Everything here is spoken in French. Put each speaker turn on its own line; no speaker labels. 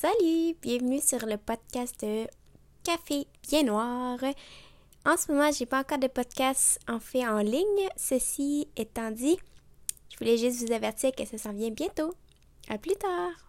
Salut, bienvenue sur le podcast de Café Bien Noir. En ce moment, j'ai pas encore de podcast en fait en ligne. Ceci étant dit, je voulais juste vous avertir que ça s'en vient bientôt. À plus tard.